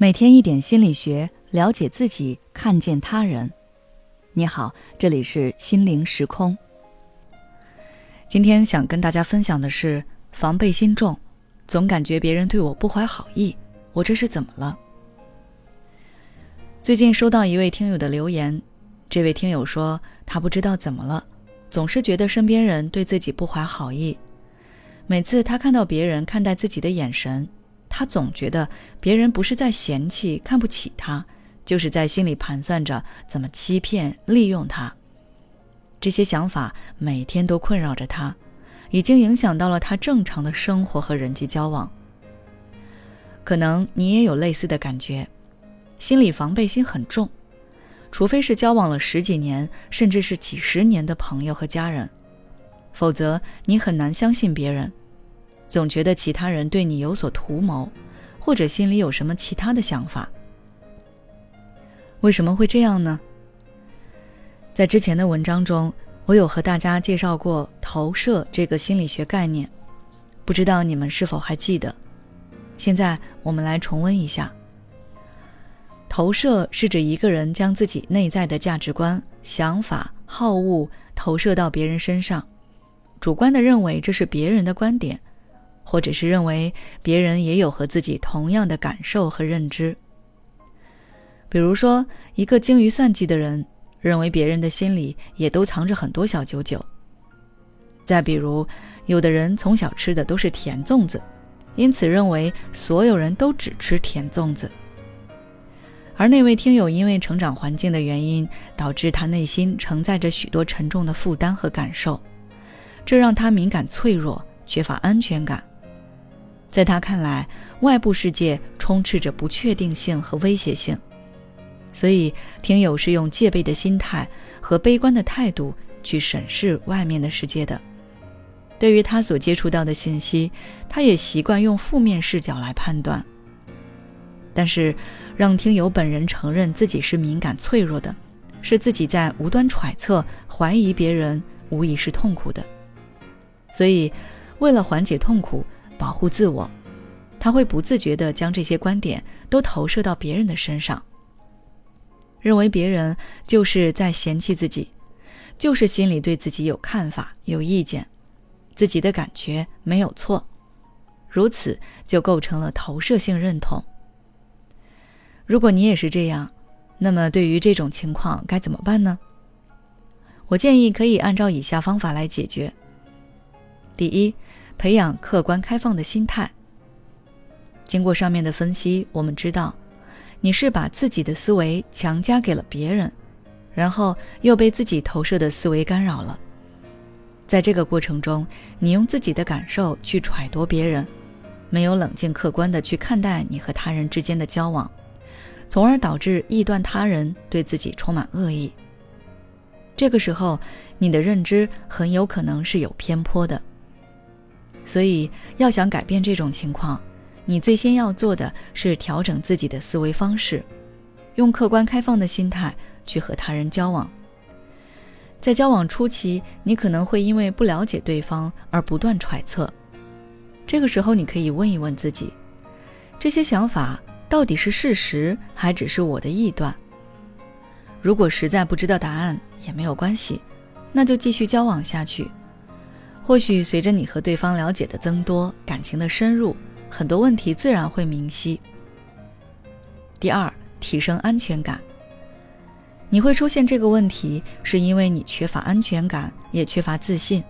每天一点心理学，了解自己，看见他人。你好，这里是心灵时空。今天想跟大家分享的是防备心重，总感觉别人对我不怀好意，我这是怎么了？最近收到一位听友的留言，这位听友说他不知道怎么了，总是觉得身边人对自己不怀好意，每次他看到别人看待自己的眼神。他总觉得别人不是在嫌弃、看不起他，就是在心里盘算着怎么欺骗、利用他。这些想法每天都困扰着他，已经影响到了他正常的生活和人际交往。可能你也有类似的感觉，心理防备心很重，除非是交往了十几年，甚至是几十年的朋友和家人，否则你很难相信别人。总觉得其他人对你有所图谋，或者心里有什么其他的想法。为什么会这样呢？在之前的文章中，我有和大家介绍过投射这个心理学概念，不知道你们是否还记得？现在我们来重温一下。投射是指一个人将自己内在的价值观、想法、好恶投射到别人身上，主观的认为这是别人的观点。或者是认为别人也有和自己同样的感受和认知。比如说，一个精于算计的人认为别人的心里也都藏着很多小九九。再比如，有的人从小吃的都是甜粽子，因此认为所有人都只吃甜粽子。而那位听友因为成长环境的原因，导致他内心承载着许多沉重的负担和感受，这让他敏感脆弱，缺乏安全感。在他看来，外部世界充斥着不确定性和威胁性，所以听友是用戒备的心态和悲观的态度去审视外面的世界的。对于他所接触到的信息，他也习惯用负面视角来判断。但是，让听友本人承认自己是敏感脆弱的，是自己在无端揣测、怀疑别人，无疑是痛苦的。所以，为了缓解痛苦。保护自我，他会不自觉地将这些观点都投射到别人的身上，认为别人就是在嫌弃自己，就是心里对自己有看法、有意见，自己的感觉没有错，如此就构成了投射性认同。如果你也是这样，那么对于这种情况该怎么办呢？我建议可以按照以下方法来解决。第一。培养客观开放的心态。经过上面的分析，我们知道，你是把自己的思维强加给了别人，然后又被自己投射的思维干扰了。在这个过程中，你用自己的感受去揣度别人，没有冷静客观的去看待你和他人之间的交往，从而导致臆断他人对自己充满恶意。这个时候，你的认知很有可能是有偏颇的。所以，要想改变这种情况，你最先要做的是调整自己的思维方式，用客观开放的心态去和他人交往。在交往初期，你可能会因为不了解对方而不断揣测，这个时候你可以问一问自己：这些想法到底是事实，还只是我的臆断？如果实在不知道答案也没有关系，那就继续交往下去。或许随着你和对方了解的增多，感情的深入，很多问题自然会明晰。第二，提升安全感。你会出现这个问题，是因为你缺乏安全感，也缺乏自信，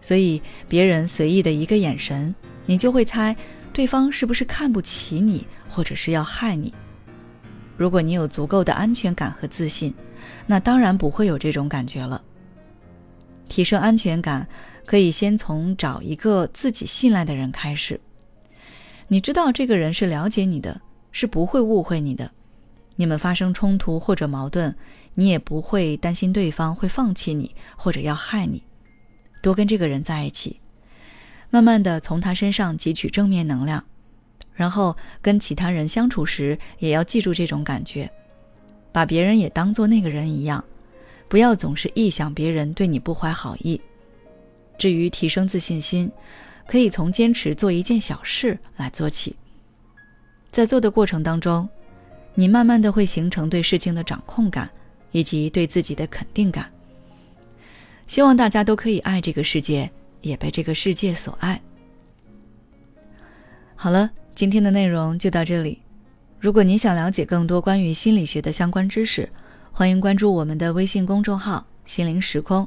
所以别人随意的一个眼神，你就会猜对方是不是看不起你，或者是要害你。如果你有足够的安全感和自信，那当然不会有这种感觉了。提升安全感，可以先从找一个自己信赖的人开始。你知道这个人是了解你的，是不会误会你的。你们发生冲突或者矛盾，你也不会担心对方会放弃你或者要害你。多跟这个人在一起，慢慢的从他身上汲取正面能量，然后跟其他人相处时，也要记住这种感觉，把别人也当做那个人一样。不要总是臆想别人对你不怀好意。至于提升自信心，可以从坚持做一件小事来做起。在做的过程当中，你慢慢的会形成对事情的掌控感，以及对自己的肯定感。希望大家都可以爱这个世界，也被这个世界所爱。好了，今天的内容就到这里。如果你想了解更多关于心理学的相关知识，欢迎关注我们的微信公众号“心灵时空”，